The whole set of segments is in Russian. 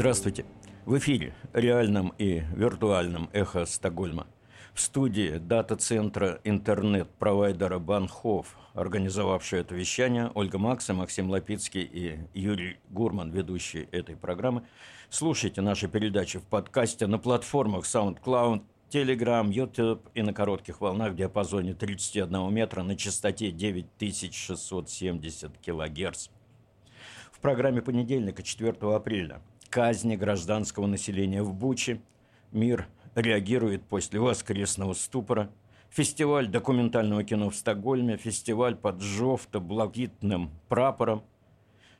Здравствуйте. В эфире реальном и виртуальном «Эхо Стокгольма». В студии дата-центра интернет-провайдера Банхоф, организовавшая это вещание, Ольга Макса, Максим Лапицкий и Юрий Гурман, ведущие этой программы. Слушайте наши передачи в подкасте на платформах SoundCloud, Telegram, YouTube и на коротких волнах в диапазоне 31 метра на частоте 9670 килогерц. В программе понедельника, 4 апреля, казни гражданского населения в Буче. Мир реагирует после воскресного ступора. Фестиваль документального кино в Стокгольме, фестиваль под жовто-блакитным прапором.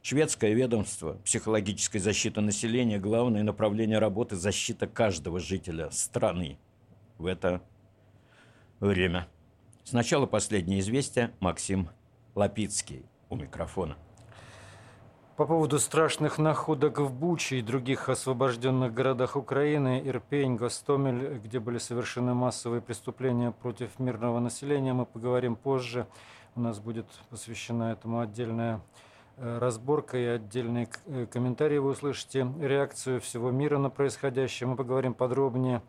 Шведское ведомство психологической защиты населения – главное направление работы – защита каждого жителя страны – в это время. Сначала последнее известие. Максим Лапицкий у микрофона. По поводу страшных находок в Буче и других освобожденных городах Украины, Ирпень, Гостомель, где были совершены массовые преступления против мирного населения, мы поговорим позже. У нас будет посвящена этому отдельная э, разборка и отдельные э, комментарии. Вы услышите реакцию всего мира на происходящее. Мы поговорим подробнее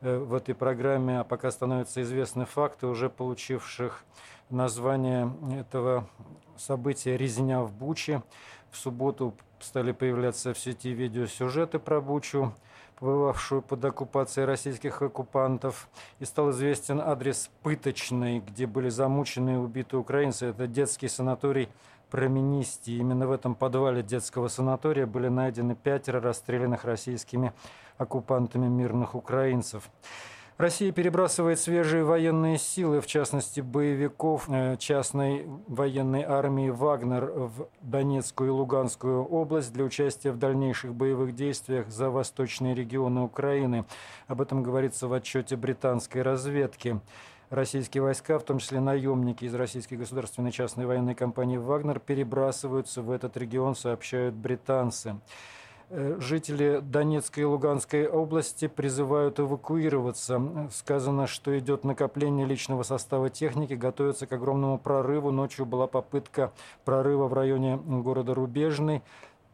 Э, в этой программе, а пока становятся известны факты, уже получивших название этого события «Резня в Буче». В субботу стали появляться в сети видеосюжеты про Бучу, побывавшую под оккупацией российских оккупантов. И стал известен адрес пыточной, где были замучены и убиты украинцы. Это детский санаторий Променисти. Именно в этом подвале детского санатория были найдены пятеро расстрелянных российскими оккупантами мирных украинцев. Россия перебрасывает свежие военные силы, в частности боевиков э, частной военной армии «Вагнер» в Донецкую и Луганскую область для участия в дальнейших боевых действиях за восточные регионы Украины. Об этом говорится в отчете британской разведки. Российские войска, в том числе наемники из российской государственной частной военной компании «Вагнер», перебрасываются в этот регион, сообщают британцы. Э, жители Донецкой и Луганской области призывают эвакуироваться. Сказано, что идет накопление личного состава техники, готовится к огромному прорыву. Ночью была попытка прорыва в районе города Рубежный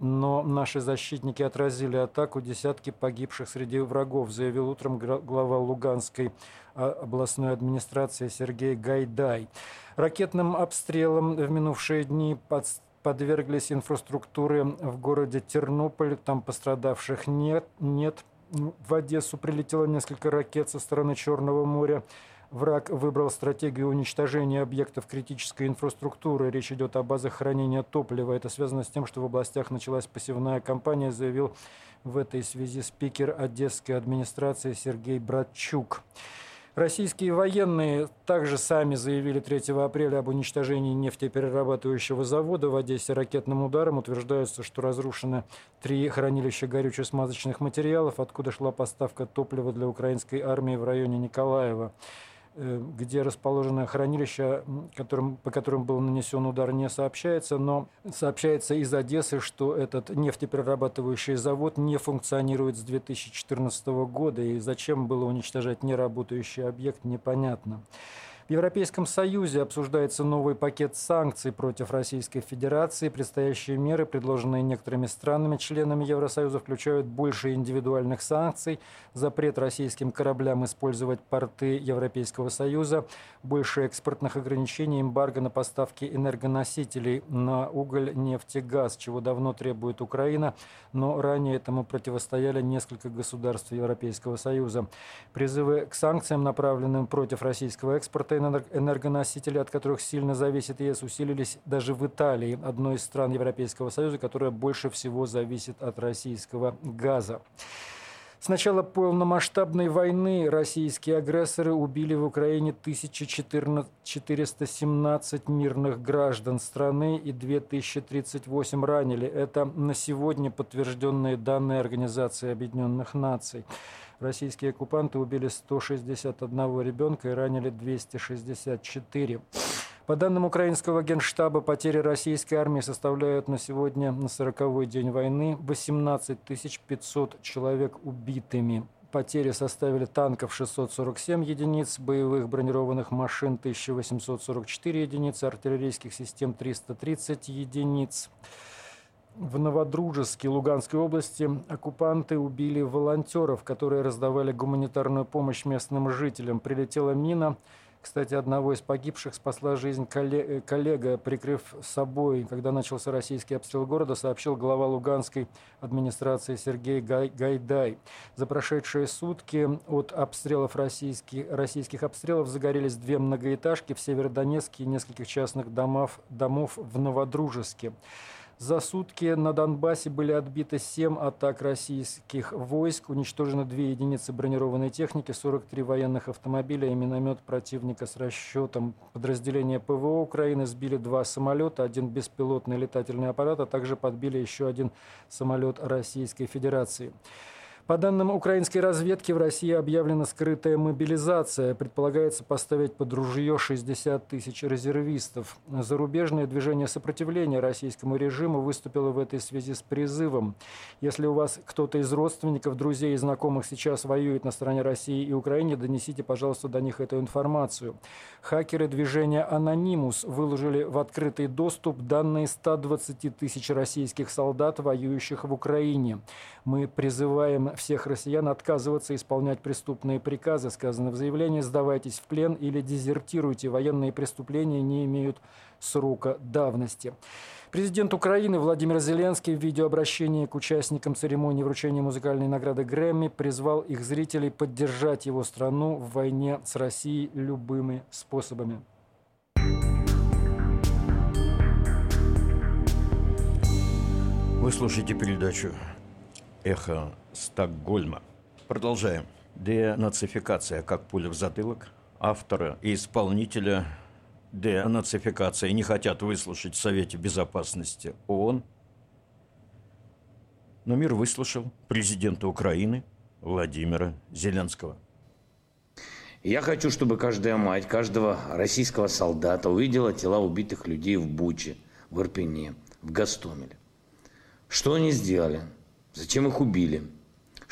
но наши защитники отразили атаку, десятки погибших среди врагов, заявил утром глава Луганской а, областной администрации Сергей Гайдай. Ракетным обстрелом в минувшие дни подверглись инфраструктуры в городе Тернополь. Там пострадавших нет. нет. В Одессу прилетело несколько ракет со стороны Черного моря. Враг выбрал стратегию уничтожения объектов критической инфраструктуры. Речь идет о базах хранения топлива. Это связано с тем, что в областях началась посевная кампания, заявил в этой связи спикер Одесской администрации Сергей Братчук. Российские военные также сами заявили 3 апреля об уничтожении нефтеперерабатывающего завода в Одессе ракетным ударом. Утверждается, что разрушены три хранилища горюче-смазочных материалов, откуда шла поставка топлива для украинской армии в районе Николаева. Э, где расположено хранилище, которым, по которым был нанесен удар, не сообщается, но сообщается из Одессы, что этот нефтеперерабатывающий завод не функционирует с 2014 года, и зачем было уничтожать неработающий объект, непонятно. В Европейском Союзе обсуждается новый пакет санкций против Российской Федерации. Предстоящие меры, предложенные некоторыми странами-членами Евросоюза, включают больше индивидуальных санкций, запрет российским кораблям использовать порты Европейского Союза, больше экспортных ограничений, эмбарго на поставки энергоносителей на уголь, нефть и газ, чего давно требует Украина, но ранее этому противостояли несколько государств Европейского Союза. Призывы к санкциям, направленным против российского экспорта, экспорта энергоносителей, от которых сильно зависит ЕС, усилились даже в Италии, одной из стран Европейского Союза, которая больше всего зависит от российского газа. С начала полномасштабной войны российские агрессоры убили в Украине 1417 мирных граждан страны и 2038 ранили. Это на сегодня подтвержденные данные Организации Объединенных Наций. Российские оккупанты убили 161 ребенка и ранили 264. По данным украинского генштаба, потери российской армии составляют на сегодня, на 40-й день войны, 18 500 человек убитыми. Потери составили танков 647 единиц, боевых бронированных машин 1844 единицы, артиллерийских систем 330 единиц. В Новодружеске Луганской области оккупанты убили волонтеров, которые раздавали гуманитарную помощь местным жителям. Прилетела мина. Кстати, одного из погибших спасла жизнь коллега, прикрыв собой. Когда начался российский обстрел города, сообщил глава Луганской администрации Сергей Гайдай. За прошедшие сутки от обстрелов российских, российских обстрелов загорелись две многоэтажки в Северодонецке и нескольких частных домов, домов в Новодружеске. За сутки на Донбассе были отбиты 7 атак российских войск, уничтожены две единицы бронированной техники, 43 военных автомобиля и миномет противника с расчетом. Подразделения ПВО Украины сбили два самолета, один беспилотный летательный аппарат, а также подбили еще один самолет Российской Федерации. По данным украинской разведки, в России объявлена скрытая мобилизация. Предполагается поставить под ружье 60 тысяч резервистов. Зарубежное движение сопротивления российскому режиму выступило в этой связи с призывом. Если у вас кто-то из родственников, друзей и знакомых сейчас воюет на стороне России и Украины, донесите, пожалуйста, до них эту информацию. Хакеры движения «Анонимус» выложили в открытый доступ данные 120 тысяч российских солдат, воюющих в Украине. Мы призываем всех россиян отказываться исполнять преступные приказы, сказано в заявлении, сдавайтесь в плен или дезертируйте. Военные преступления не имеют срока давности. Президент Украины Владимир Зеленский в видеообращении к участникам церемонии вручения музыкальной награды Грэмми призвал их зрителей поддержать его страну в войне с Россией любыми способами. Вы слушаете передачу эхо Стокгольма. Продолжаем. Денацификация как пуля в затылок. Автора и исполнителя денацификации не хотят выслушать в Совете Безопасности ООН. Но мир выслушал президента Украины Владимира Зеленского. Я хочу, чтобы каждая мать, каждого российского солдата увидела тела убитых людей в Буче, в Ирпене, в Гастомеле. Что они сделали? Зачем их убили?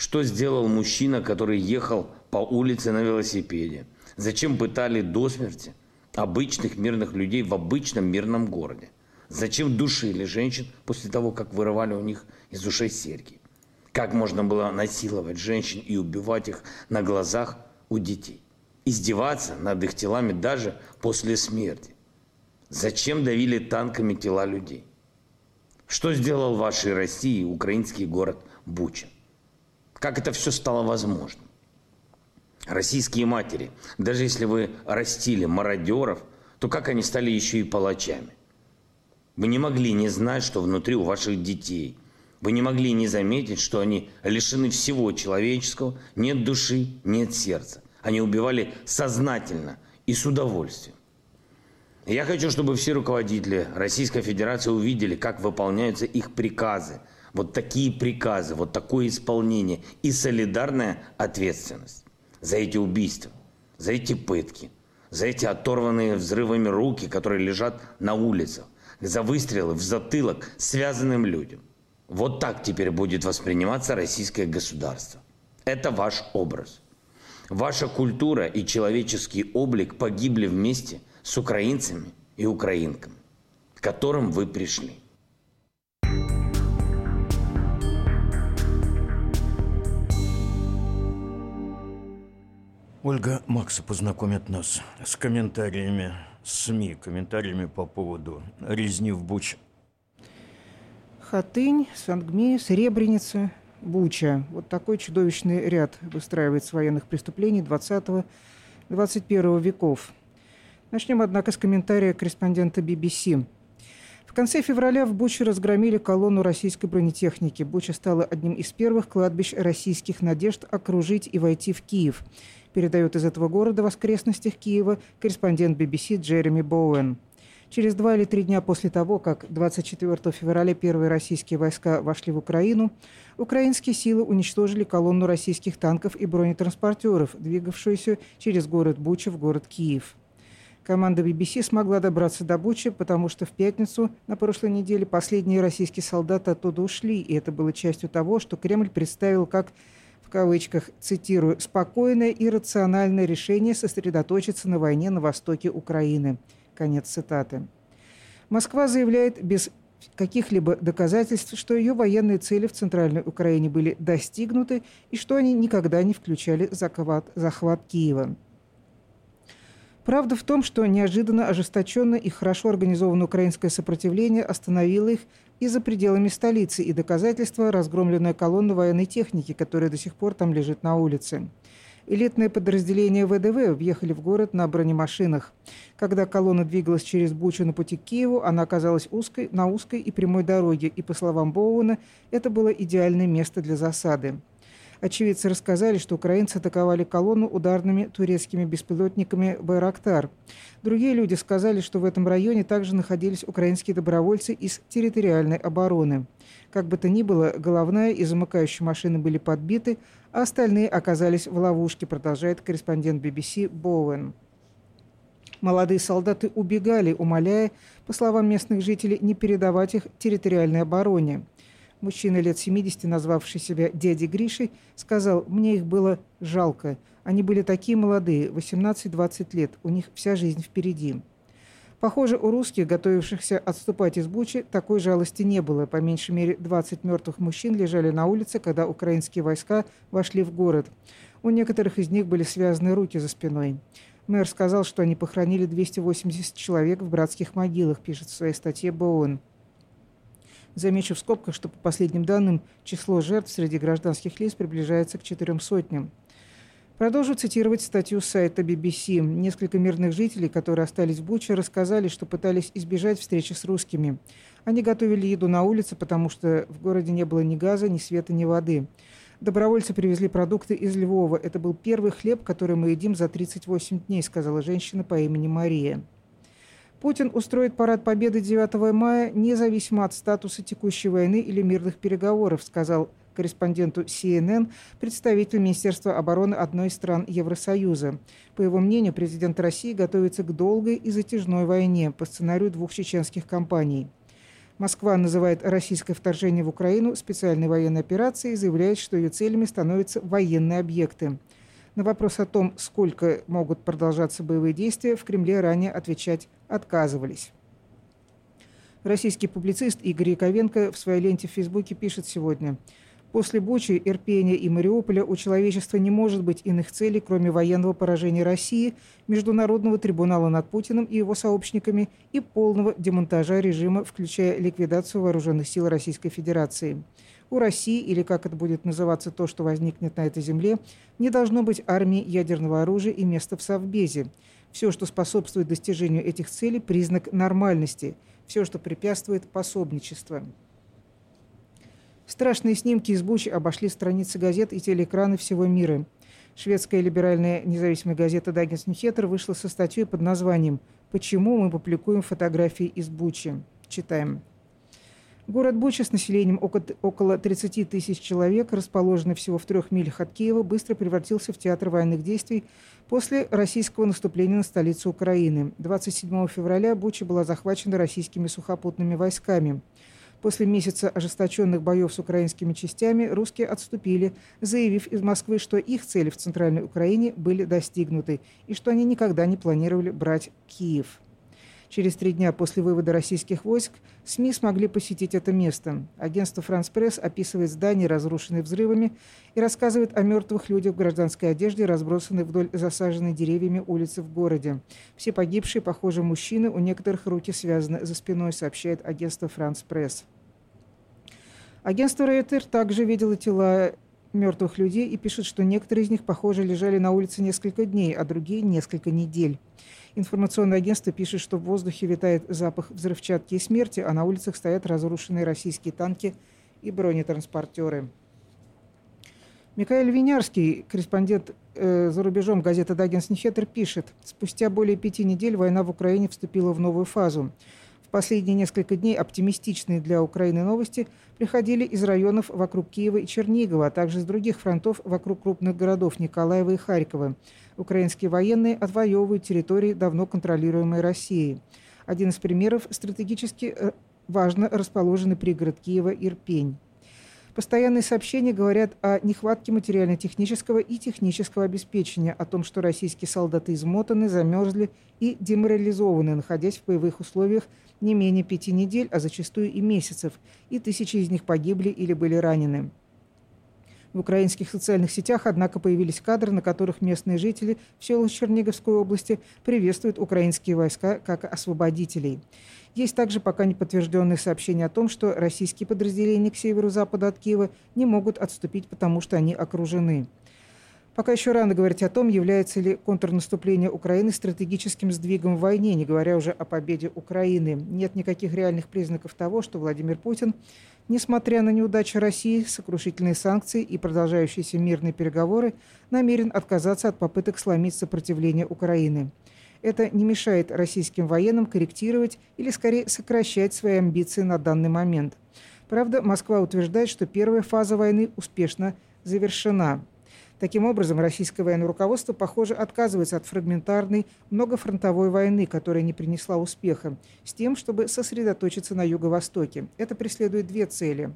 Что сделал мужчина, который ехал по улице на велосипеде? Зачем пытали до смерти обычных мирных людей в обычном мирном городе? Зачем душили женщин после того, как вырывали у них из ушей серьги? Как можно было насиловать женщин и убивать их на глазах у детей? Издеваться над их телами даже после смерти? Зачем давили танками тела людей? Что сделал вашей России украинский город Буча? Как это все стало возможным? Российские матери, даже если вы растили мародеров, то как они стали еще и палачами? Вы не могли не знать, что внутри у ваших детей. Вы не могли не заметить, что они лишены всего человеческого, нет души, нет сердца. Они убивали сознательно и с удовольствием. Я хочу, чтобы все руководители Российской Федерации увидели, как выполняются их приказы. Вот такие приказы, вот такое исполнение и солидарная ответственность за эти убийства, за эти пытки, за эти оторванные взрывами руки, которые лежат на улицах, за выстрелы в затылок связанным людям. Вот так теперь будет восприниматься российское государство. Это ваш образ. Ваша культура и человеческий облик погибли вместе – с украинцами и украинками, к которым вы пришли. Ольга Макса познакомит нас с комментариями СМИ, комментариями по поводу резни в Буче. Хатынь, Сангми, Сребреница, Буча. Вот такой чудовищный ряд выстраивается военных преступлений 20-21 веков. Начнем, однако, с комментария корреспондента BBC. В конце февраля в Буче разгромили колонну российской бронетехники. Буча стала одним из первых кладбищ российских надежд окружить и войти в Киев. Передает из этого города в окрестностях Киева корреспондент BBC Джереми Боуэн. Через два или три дня после того, как 24 февраля первые российские войска вошли в Украину, украинские силы уничтожили колонну российских танков и бронетранспортеров, двигавшуюся через город Буча в город Киев. Команда BBC смогла добраться до Бучи, потому что в пятницу на прошлой неделе последние российские солдаты оттуда ушли, и это было частью того, что Кремль представил как кавычках, цитирую, «спокойное и рациональное решение сосредоточиться на войне на востоке Украины». Конец цитаты. Москва заявляет без каких-либо доказательств, что ее военные цели в Центральной Украине были достигнуты и что они никогда не включали захват, захват Киева. Правда в том, что неожиданно ожесточенное и хорошо организованное украинское сопротивление остановило их и за пределами столицы, и доказательства – разгромленная колонна военной техники, которая до сих пор там лежит на улице. Элитные подразделения ВДВ въехали в город на бронемашинах. Когда колонна двигалась через Бучу на пути к Киеву, она оказалась узкой, на узкой и прямой дороге, и, по словам Боуэна, это было идеальное место для засады. Очевидцы рассказали, что украинцы атаковали колонну ударными турецкими беспилотниками «Байрактар». Другие люди сказали, что в этом районе также находились украинские добровольцы из территориальной обороны. Как бы то ни было, головная и замыкающая машины были подбиты, а остальные оказались в ловушке, продолжает корреспондент BBC Боуэн. Молодые солдаты убегали, умоляя, по словам местных жителей, не передавать их территориальной обороне. Мужчина лет 70, назвавший себя дядей Гришей, сказал, мне их было жалко. Они были такие молодые, 18-20 лет, у них вся жизнь впереди. Похоже, у русских, готовившихся отступать из Бучи, такой жалости не было. По меньшей мере 20 мертвых мужчин лежали на улице, когда украинские войска вошли в город. У некоторых из них были связаны руки за спиной. Мэр сказал, что они похоронили 280 человек в братских могилах, пишет в своей статье БОН. Замечу в скобках, что по последним данным число жертв среди гражданских лиц приближается к четырем сотням. Продолжу цитировать статью с сайта BBC. Несколько мирных жителей, которые остались в Буче, рассказали, что пытались избежать встречи с русскими. Они готовили еду на улице, потому что в городе не было ни газа, ни света, ни воды. Добровольцы привезли продукты из Львова. Это был первый хлеб, который мы едим за 38 дней, сказала женщина по имени Мария. Путин устроит парад Победы 9 мая независимо от статуса текущей войны или мирных переговоров, сказал корреспонденту CNN представитель Министерства обороны одной из стран Евросоюза. По его мнению, президент России готовится к долгой и затяжной войне по сценарию двух чеченских кампаний. Москва называет российское вторжение в Украину специальной военной операцией и заявляет, что ее целями становятся военные объекты. На вопрос о том, сколько могут продолжаться боевые действия, в Кремле ранее отвечать отказывались. Российский публицист Игорь Яковенко в своей ленте в Фейсбуке пишет сегодня – После Бучи, Ирпения и Мариуполя у человечества не может быть иных целей, кроме военного поражения России, Международного трибунала над Путиным и его сообщниками и полного демонтажа режима, включая ликвидацию вооруженных сил Российской Федерации. У России, или как это будет называться то, что возникнет на этой земле, не должно быть армии ядерного оружия и места в Совбезе. Все, что способствует достижению этих целей, признак нормальности. Все, что препятствует пособничеству. Страшные снимки из Бучи обошли страницы газет и телеэкраны всего мира. Шведская либеральная независимая газета «Даггинс Ньюхеттер» вышла со статьей под названием «Почему мы публикуем фотографии из Бучи?» Читаем. Город Буча с населением около 30 тысяч человек, расположенный всего в трех милях от Киева, быстро превратился в театр военных действий после российского наступления на столицу Украины. 27 февраля Буча была захвачена российскими сухопутными войсками. После месяца ожесточенных боев с украинскими частями русские отступили, заявив из Москвы, что их цели в Центральной Украине были достигнуты и что они никогда не планировали брать Киев. Через три дня после вывода российских войск СМИ смогли посетить это место. Агентство «Франс Пресс» описывает здания, разрушенные взрывами, и рассказывает о мертвых людях в гражданской одежде, разбросанных вдоль засаженной деревьями улицы в городе. Все погибшие, похоже, мужчины, у некоторых руки связаны за спиной, сообщает агентство «Франс Пресс». Агентство Рейтер также видело тела мертвых людей и пишет, что некоторые из них, похоже, лежали на улице несколько дней, а другие – несколько недель. Информационное агентство пишет, что в воздухе витает запах взрывчатки и смерти, а на улицах стоят разрушенные российские танки и бронетранспортеры. Михаил Винярский, корреспондент э, за рубежом газеты «Даггинс Нихетер», пишет, спустя более пяти недель война в Украине вступила в новую фазу. Последние несколько дней оптимистичные для Украины новости приходили из районов вокруг Киева и Чернигова, а также с других фронтов вокруг крупных городов Николаева и Харькова. Украинские военные отвоевывают территории, давно контролируемые Россией. Один из примеров – стратегически э, важно расположенный пригород Киева Ирпень. Постоянные сообщения говорят о нехватке материально-технического и технического обеспечения, о том, что российские солдаты измотаны, замерзли и деморализованы, находясь в боевых условиях не менее пяти недель, а зачастую и месяцев, и тысячи из них погибли или были ранены. В украинских социальных сетях, однако, появились кадры, на которых местные жители в селах Черниговской области приветствуют украинские войска как освободителей. Есть также пока не подтвержденные сообщения о том, что российские подразделения к северу-западу от Киева не могут отступить, потому что они окружены. Пока еще рано говорить о том, является ли контрнаступление Украины стратегическим сдвигом в войне, не говоря уже о победе Украины. Нет никаких реальных признаков того, что Владимир Путин несмотря на неудачи России, сокрушительные санкции и продолжающиеся мирные переговоры, намерен отказаться от попыток сломить сопротивление Украины. Это не мешает российским военным корректировать или скорее сокращать свои амбиции на данный момент. Правда, Москва утверждает, что первая фаза войны успешно завершена. Таким образом, российское военное руководство, похоже, отказывается от фрагментарной многофронтовой войны, которая не принесла успеха, с тем, чтобы сосредоточиться на Юго-Востоке. Это преследует две цели.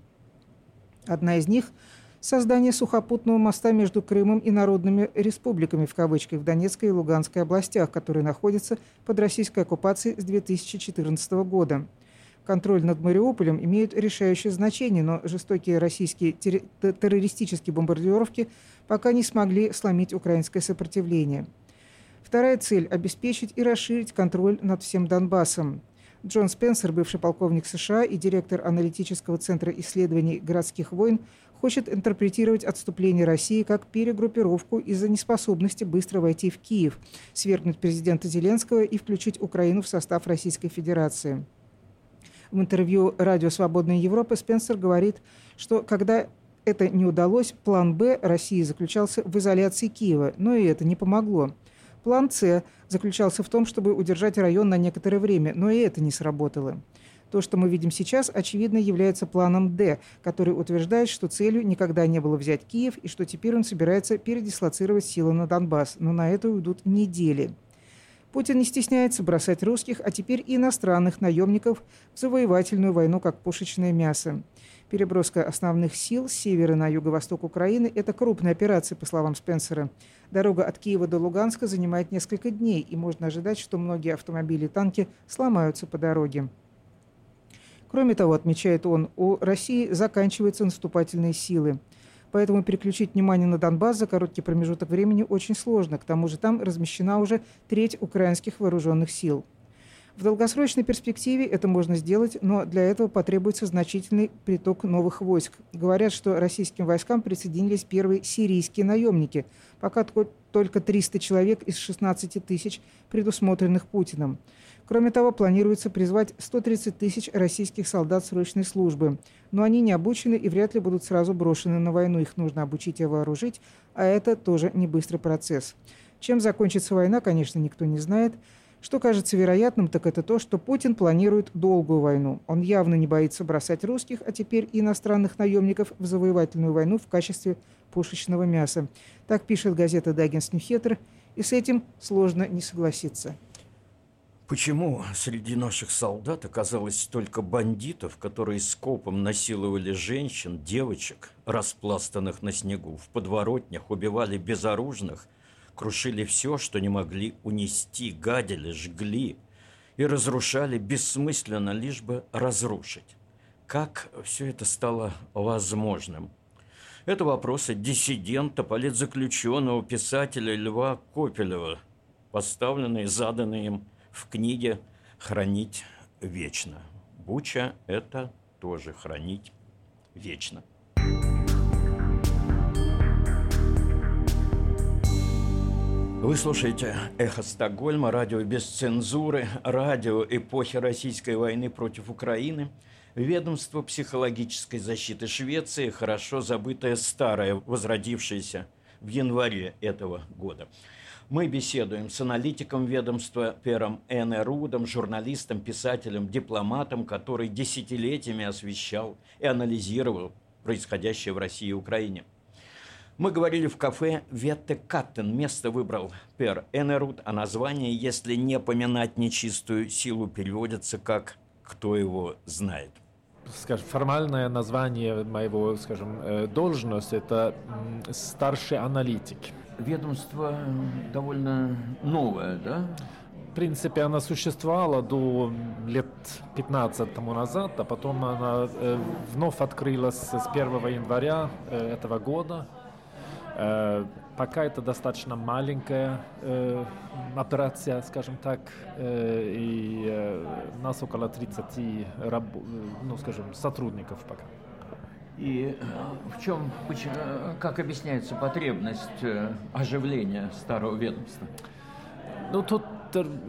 Одна из них – создание сухопутного моста между Крымом и народными республиками, в кавычках, в Донецкой и Луганской областях, которые находятся под российской оккупацией с 2014 года. Контроль над Мариуполем имеет решающее значение, но жестокие российские террористические бомбардировки – пока не смогли сломить украинское сопротивление. Вторая цель – обеспечить и расширить контроль над всем Донбассом. Джон Спенсер, бывший полковник США и директор аналитического центра исследований городских войн, хочет интерпретировать отступление России как перегруппировку из-за неспособности быстро войти в Киев, свергнуть президента Зеленского и включить Украину в состав Российской Федерации. В интервью «Радио Свободная Европа» Спенсер говорит, что когда это не удалось, план «Б» России заключался в изоляции Киева, но и это не помогло. План «С» заключался в том, чтобы удержать район на некоторое время, но и это не сработало. То, что мы видим сейчас, очевидно, является планом «Д», который утверждает, что целью никогда не было взять Киев и что теперь он собирается передислоцировать силы на Донбасс, но на это уйдут недели. Путин не стесняется бросать русских, а теперь и иностранных наемников в завоевательную войну как пушечное мясо. Переброска основных сил с севера на юго-восток Украины – это крупная операция, по словам Спенсера. Дорога от Киева до Луганска занимает несколько дней, и можно ожидать, что многие автомобили и танки сломаются по дороге. Кроме того, отмечает он, у России заканчиваются наступательные силы. Поэтому переключить внимание на Донбасс за короткий промежуток времени очень сложно. К тому же там размещена уже треть украинских вооруженных сил – в долгосрочной перспективе это можно сделать, но для этого потребуется значительный приток новых войск. Говорят, что российским войскам присоединились первые сирийские наемники, пока только 300 человек из 16 тысяч, предусмотренных Путиным. Кроме того, планируется призвать 130 тысяч российских солдат срочной службы. Но они не обучены и вряд ли будут сразу брошены на войну. Их нужно обучить и вооружить, а это тоже не быстрый процесс. Чем закончится война, конечно, никто не знает. Что кажется вероятным, так это то, что Путин планирует долгую войну. Он явно не боится бросать русских, а теперь иностранных наемников в завоевательную войну в качестве пушечного мяса. Так пишет газета «Даггинс Ньюхеттер», и с этим сложно не согласиться. Почему среди наших солдат оказалось столько бандитов, которые скопом насиловали женщин, девочек, распластанных на снегу, в подворотнях убивали безоружных крушили все, что не могли унести, гадили, жгли и разрушали бессмысленно, лишь бы разрушить. Как все это стало возможным? Это вопросы диссидента, политзаключенного, писателя Льва Копелева, поставленные, заданные им в книге «Хранить вечно». Буча – это тоже хранить вечно. Вы слушаете «Эхо Стокгольма», радио без цензуры, радио эпохи Российской войны против Украины, ведомство психологической защиты Швеции, хорошо забытое старое, возродившееся в январе этого года. Мы беседуем с аналитиком ведомства Пером Энерудом, журналистом, писателем, дипломатом, который десятилетиями освещал и анализировал происходящее в России и Украине – мы говорили в кафе Ветте Каттен. Место выбрал Пер Энерут, а название, если не поминать нечистую силу, переводится как «кто его знает». скажем, формальное название моего, скажем, э, должности это старший аналитик. Ведомство довольно новое, да? В принципе, она существовала до лет 15 тому назад, а потом она э, вновь открылась с 1 января э, этого года. Э, пока это достаточно маленькая э, операция, скажем так, э, и э, нас около 30 раб, ну, скажем, сотрудников пока. И в чем, как объясняется потребность оживления старого ведомства? Ну, тут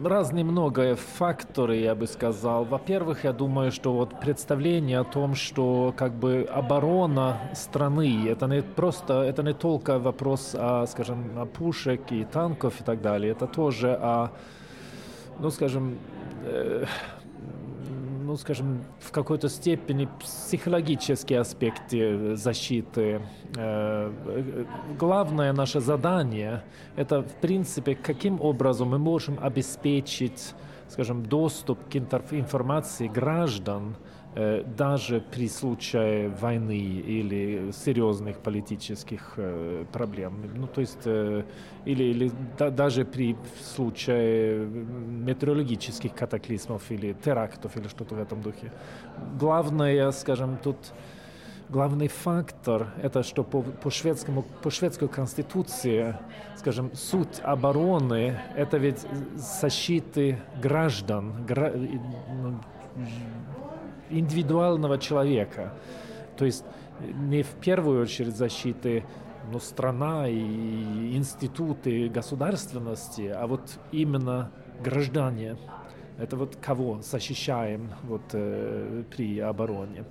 разные много факторы, я бы сказал. Во-первых, я думаю, что вот представление о том, что как бы оборона страны, это не просто, это не только вопрос о, скажем, о пушек и танков и так далее, это тоже о, ну, скажем, э, ну, скажем, в какой-то степени психологические аспекты защиты. Э, главное наше задание – это, в принципе, каким образом мы можем обеспечить, скажем, доступ к информации граждан – Э, даже при случае войны или серьезных политических э, проблем. Ну, то есть, э, или, или да, даже при случае метеорологических катаклизмов или терактов или что-то в этом духе. Главное, скажем, тут главный фактор это что по, по шведскому по шведской конституции скажем суть обороны это ведь защиты граждан гра, ну, индивидуального человека. То есть не в первую очередь защиты ну, страна и институты государственности, а вот именно граждане. Это вот кого защищаем вот, э, при обороне.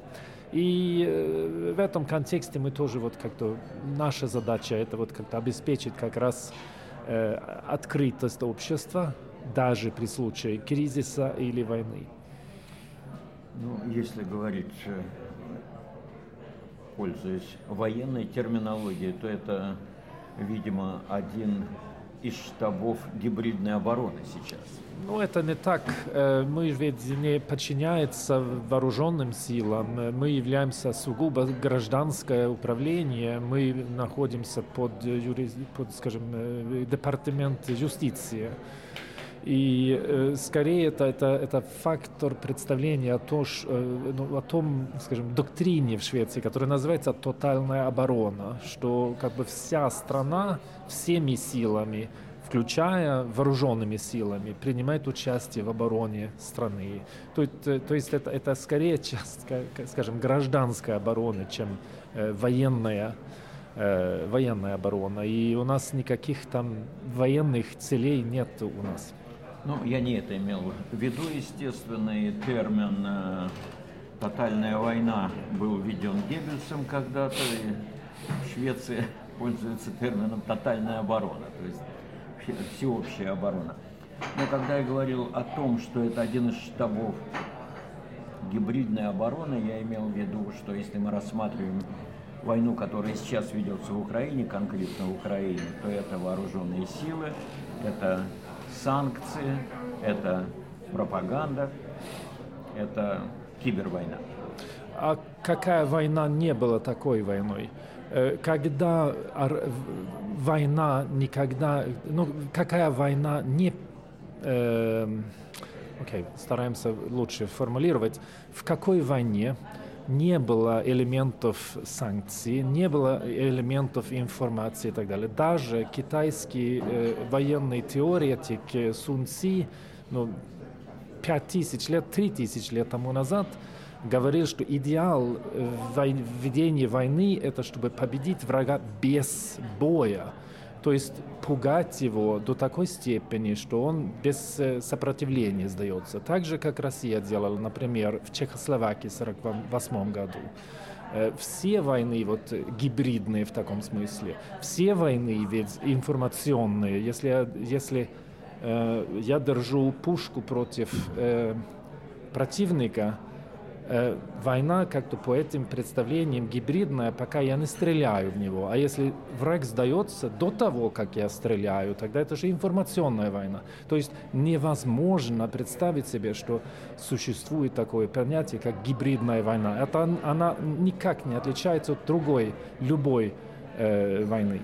И э, в этом контексте мы тоже вот как-то наша задача это вот как-то обеспечить как раз э, открытость общества даже при случае кризиса или войны. Ну, если говорить, э, пользуясь военной терминологией, то это, видимо, один из штабов гибридной обороны сейчас. Ну, это не так. Э, мы ведь не подчиняемся вооруженным силам. Мы являемся сугубо гражданское управление. Мы находимся под, под скажем, э, департамент юстиции. И э, скорее это, это, это фактор представления о, то, ш, э, ну, о том, скажем, доктрине в Швеции, которая называется тотальная оборона, что как бы вся страна всеми силами включая вооруженными силами, принимает участие в обороне страны. То, то, то есть это, это скорее часть, скажем, гражданской обороны, чем э, военная, э, военная оборона. И у нас никаких там военных целей нет у нас. Ну, я не это имел в виду, естественно, и термин э, «тотальная война» был введен Геббельсом когда-то, и Швеция пользуется термином «тотальная оборона», то есть всеобщая оборона. Но когда я говорил о том, что это один из штабов гибридной обороны, я имел в виду, что если мы рассматриваем войну, которая сейчас ведется в Украине, конкретно в Украине, то это вооруженные силы, это санкции, это пропаганда, это кибервойна. А какая война не была такой войной? Э, когда война никогда, ну какая война не, э, окей, стараемся лучше формулировать, в какой войне не было элементов санкций, не было элементов информации и так далее. Даже китайский э, военный теоретик э, Сун Ци, ну, пять тысяч лет, три тысяч лет тому назад говорил, что идеал э, ведения войны – это чтобы победить врага без боя. То есть пугать его до такой степени, что он без э, сопротивления сдается. Так же, как Россия делала, например, в Чехословакии в 1948 году. Э, все войны вот гибридные в таком смысле, все войны ведь информационные. Если, если э, я держу пушку против э, противника, война как-то по этим представлениям гибридная, пока я не стреляю в него. А если враг сдается до того, как я стреляю, тогда это же информационная война. То есть невозможно представить себе, что существует такое понятие, как гибридная война. Это, она никак не отличается от другой, любой э, войны.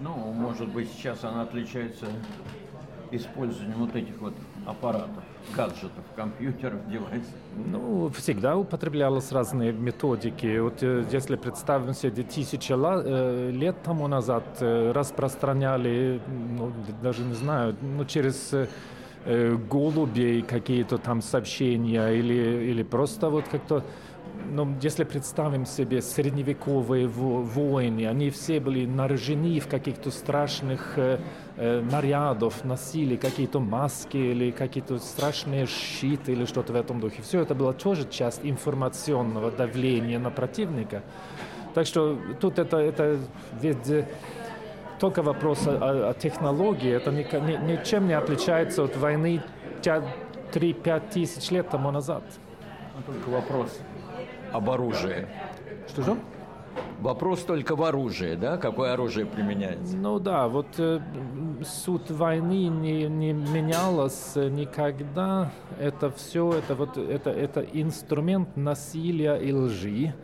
Ну, может быть, сейчас она отличается использованием вот этих вот аппаратов, гаджетов, компьютеров, девайсов? Ну, всегда употреблялись разные методики. Вот э, если представим себе, тысячи э, лет тому назад э, распространяли, ну, даже не знаю, ну, через голубей какие-то там сообщения или, или просто вот как-то ну, если представим себе средневековые войны, они все были наряжены в каких-то страшных э, э, нарядов, носили какие-то маски или какие-то страшные щиты или что-то в этом духе. Все это было тоже часть информационного давления на противника. Так что тут это, это ведь э, только вопрос о, о технологии, это ни, ни, ничем не отличается от войны 3-5 тысяч лет тому назад. Только вопрос об оружии. Что же? Вопрос только в оружии, да? Какое оружие применяется? Ну да, вот э, суть войны не, не менялась никогда. Это все, это вот это, это инструмент насилия и лжи.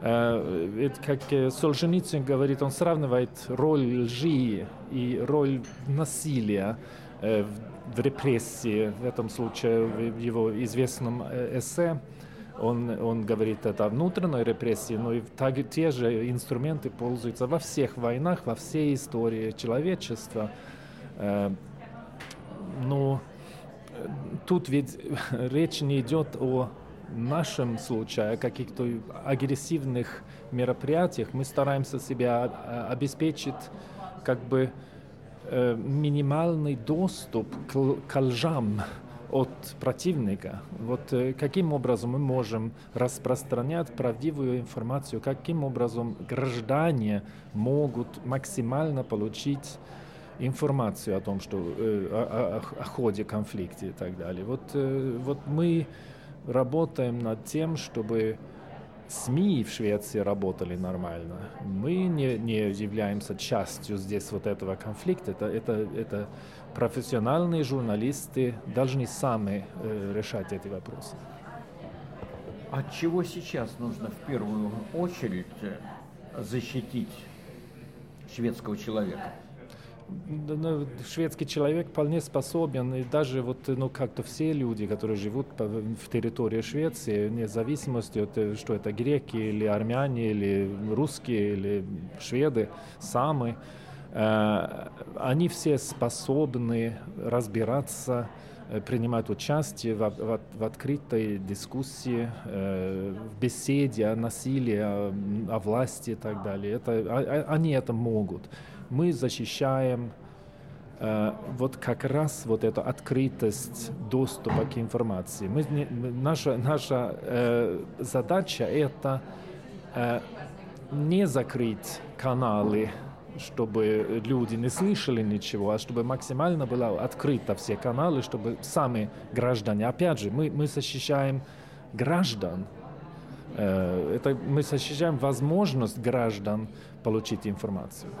Э, ведь, как э, Солженицын говорит, он сравнивает роль лжи и роль насилия э, в, в репрессии, в этом случае в его известном э, эссе. Он, он говорит это о внутренней репрессии, но и так, те же инструменты пользуются во всех войнах, во всей истории человечества. Э, ну, тут ведь речь не идет о нашем случае, о каких-то агрессивных мероприятиях. Мы стараемся себя э, обеспечить как бы э, минимальный доступ к, к лжам, от противника. Вот э, каким образом мы можем распространять правдивую информацию, каким образом граждане могут максимально получить информацию о том, что э, о, о, о ходе конфликта и так далее. Вот, э, вот мы работаем над тем, чтобы СМИ в Швеции работали нормально. Мы не, не являемся частью здесь вот этого конфликта. Это, это, это профессиональные журналисты должны сами э, решать эти вопросы. От чего сейчас нужно в первую очередь э, защитить шведского человека? ну, шведский человек вполне способен, и даже вот, ну, как-то все люди, которые живут в территории Швеции, вне зависимости от, э, что это греки или армяне, или русские, или шведы, самые, они все способны разбираться, э, принимать участие в, в, в открытой дискуссии, э, в беседе о насилии, о, о власти и так далее. Это, а, а, они это могут. Мы защищаем вот как раз вот эту открытость доступа к информации. Мы, наша наша э, задача это э, не закрыть каналы чтобы люди не слышали ничего, а чтобы максимально было открыто все каналы, чтобы сами граждане, опять же, мы, мы защищаем граждан, э, это мы защищаем возможность граждан получить информацию.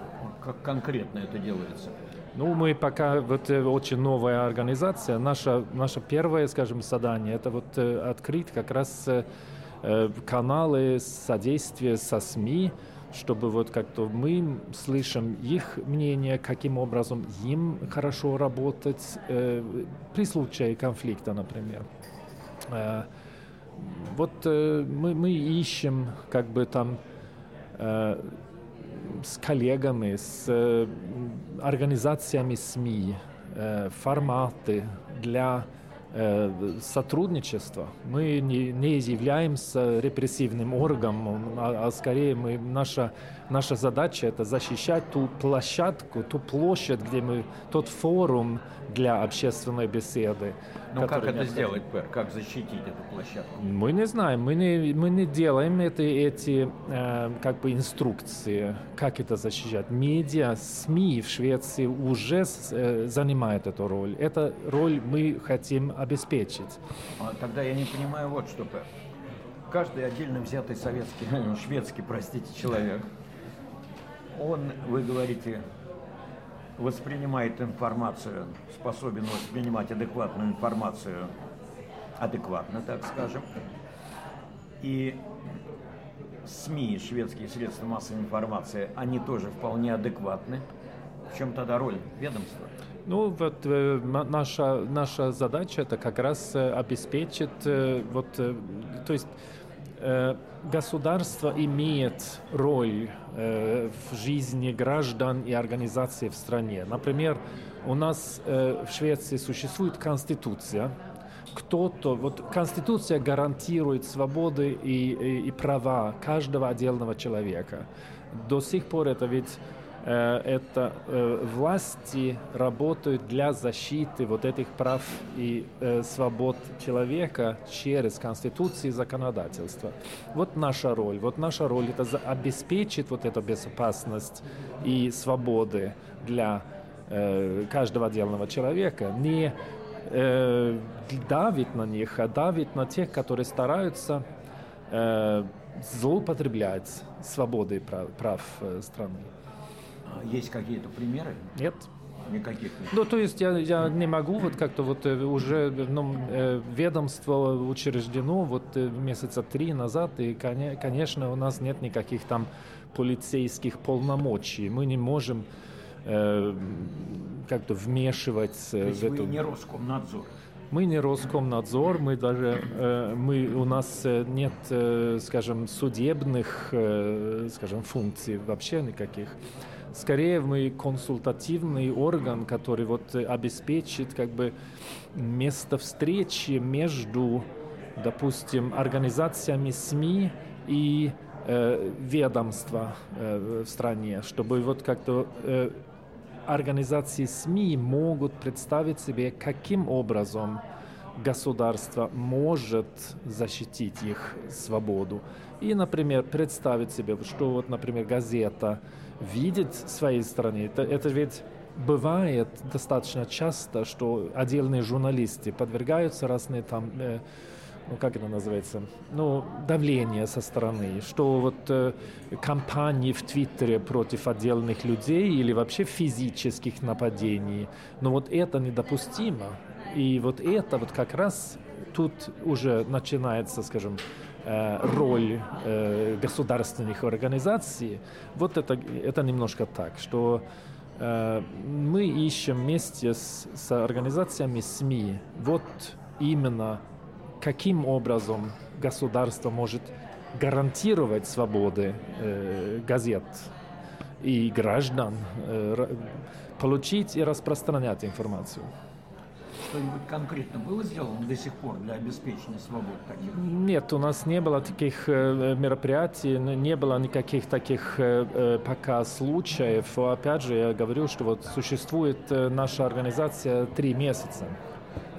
Как конкретно это делается? Ну, мы пока, вот э, очень новая организация, наша, наше первое, скажем, задание, это вот э, открыть как раз каналы содействия со СМИ, чтобы вот как-то мы слышим их мнение, каким образом им хорошо работать э, при случае конфликта, например. Э, вот э, мы, мы ищем как бы там э, с коллегами, с э, организациями СМИ э, форматы для сотрудничества. Мы не, не являемся репрессивным органом, а, а скорее мы, наша наша задача это защищать ту площадку, ту площадь, где мы, тот форум для общественной беседы. Ну как это сделать, Пер? Как защитить эту площадку? Мы не знаем, мы не, мы не делаем это, эти э, как бы инструкции, как это защищать. Медиа, СМИ в Швеции уже э, занимают эту роль. Эту роль мы хотим обеспечить. А, тогда я не понимаю вот что, Пер. Каждый отдельно взятый советский, шведский, простите, человек, он, вы говорите, воспринимает информацию, способен воспринимать адекватную информацию адекватно, так скажем. И СМИ, шведские средства массовой информации, они тоже вполне адекватны. В чем тогда роль ведомства? Ну, вот э, наша, наша задача это как раз э, обеспечить, э, вот, э, то есть государство имеет роль э, в жизни граждан и организаций в стране. Например, у нас э, в Швеции существует конституция. Кто-то, вот конституция гарантирует свободы и, и, и права каждого отдельного человека. До сих пор это ведь Э, это э, власти работают для защиты вот этих прав и э, свобод человека через Конституцию и законодательство. Вот наша роль. Вот наша роль это обеспечить вот эту безопасность и свободы для каждого отдельного человека, не давить на них, а давить на тех, которые стараются злоупотреблять свободой прав, прав страны. Есть какие-то примеры? Нет. Никаких нет. Ну, то есть я, я не могу, вот как-то вот э, уже ну, э, ведомство учреждено вот э, месяца три назад, и, конечно, у нас нет никаких там полицейских полномочий. Мы не можем э, как-то вмешивать то есть в эту... не Роскомнадзор? Мы не Роскомнадзор, мы даже, э, мы, у нас нет, э, скажем, судебных, э, скажем, функций вообще никаких. Скорее мы консультативный орган, который вот обеспечит как бы место встречи между, допустим, организациями СМИ и э, ведомства э, в стране, чтобы вот как-то э, организации СМИ могут представить себе, каким образом государство может защитить их свободу. И, например, представить себе, что вот, например, газета видит своей стороны. Это, это ведь бывает достаточно часто, что отдельные журналисты подвергаются разные там, э, ну как это называется, ну давление со стороны, что вот э, кампании в Твиттере против отдельных людей или вообще физических нападений, но вот это недопустимо. И вот это вот как раз тут уже начинается, скажем, роль э, государственных организаций, вот это, это немножко так, что э, мы ищем вместе с, с организациями СМИ вот именно каким образом государство может гарантировать свободы э, газет и граждан, э, получить и распространять информацию что-нибудь конкретно было сделано до сих пор для обеспечения свобод таких? Нет, у нас не было таких э, мероприятий, не было никаких таких э, э, пока случаев. Опять же, я говорю, что вот существует наша организация три месяца.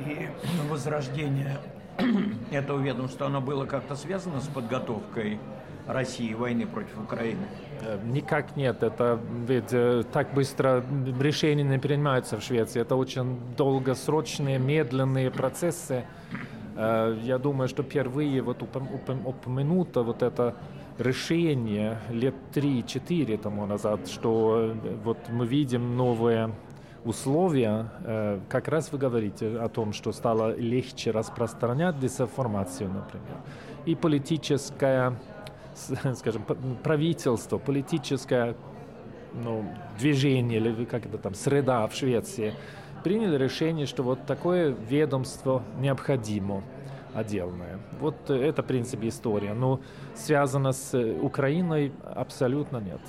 И возрождение этого ведомства, оно было как-то связано с подготовкой России войны против Украины? Э, никак нет. Это ведь э, так быстро решения не принимаются в Швеции. Это очень долгосрочные, медленные процессы. Э, я думаю, что впервые вот упомянуто вот это решение лет 3-4 тому назад, что вот мы видим новые условия, как раз вы говорите о том, что стало легче распространять дезинформацию, например, и политическая скажем, правительство, политическое ну, движение или как это там, среда в Швеции приняли решение, что вот такое ведомство необходимо отдельное. Вот это, в принципе, история. Но связано с Украиной абсолютно нет.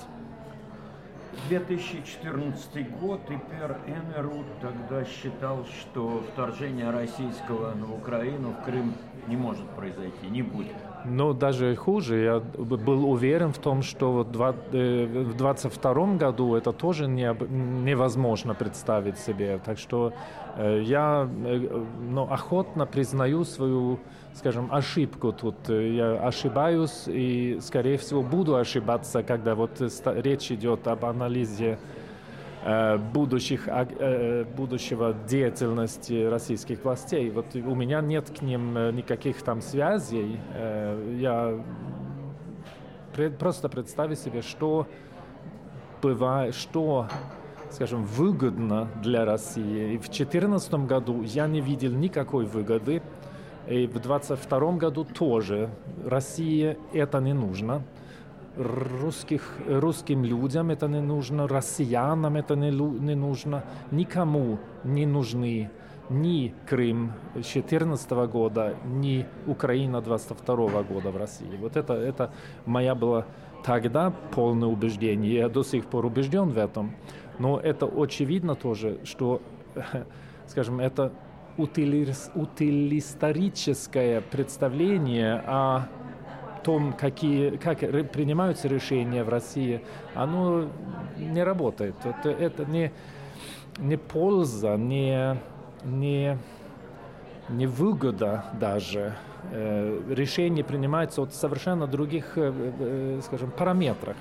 2014 год, и Пер Эмерут тогда считал, что вторжение российского на Украину, в Крым не может произойти, не будет. Но даже хуже, я был уверен в том, что э, в 2022 году это тоже не, невозможно представить себе. Так что э, я э, ну, охотно признаю свою, скажем, ошибку тут. Я ошибаюсь и, скорее всего, буду ошибаться, когда вот речь идет об анализе будущих, э, будущего деятельности российских властей. Вот у меня нет к ним э, никаких там связей. Я просто представить себе, что бывает, что скажем, выгодно для России. И в 2014 году я не видел никакой выгоды. И в 2022 году тоже. России это не нужно русских, русским людям это не нужно, россиянам это не, не нужно, никому не нужны ни Крым 2014 года, ни Украина 22 года в России. Вот это, это моя была тогда полное убеждение, я до сих пор убежден в этом. Но это очевидно тоже, что, скажем, это утилистарическое представление о том, какие, как принимаются решения в России, оно не работает. Это, это не, не польза, не, не, не выгода даже. Э, решения принимаются от совершенно других, э, э, скажем, параметрах.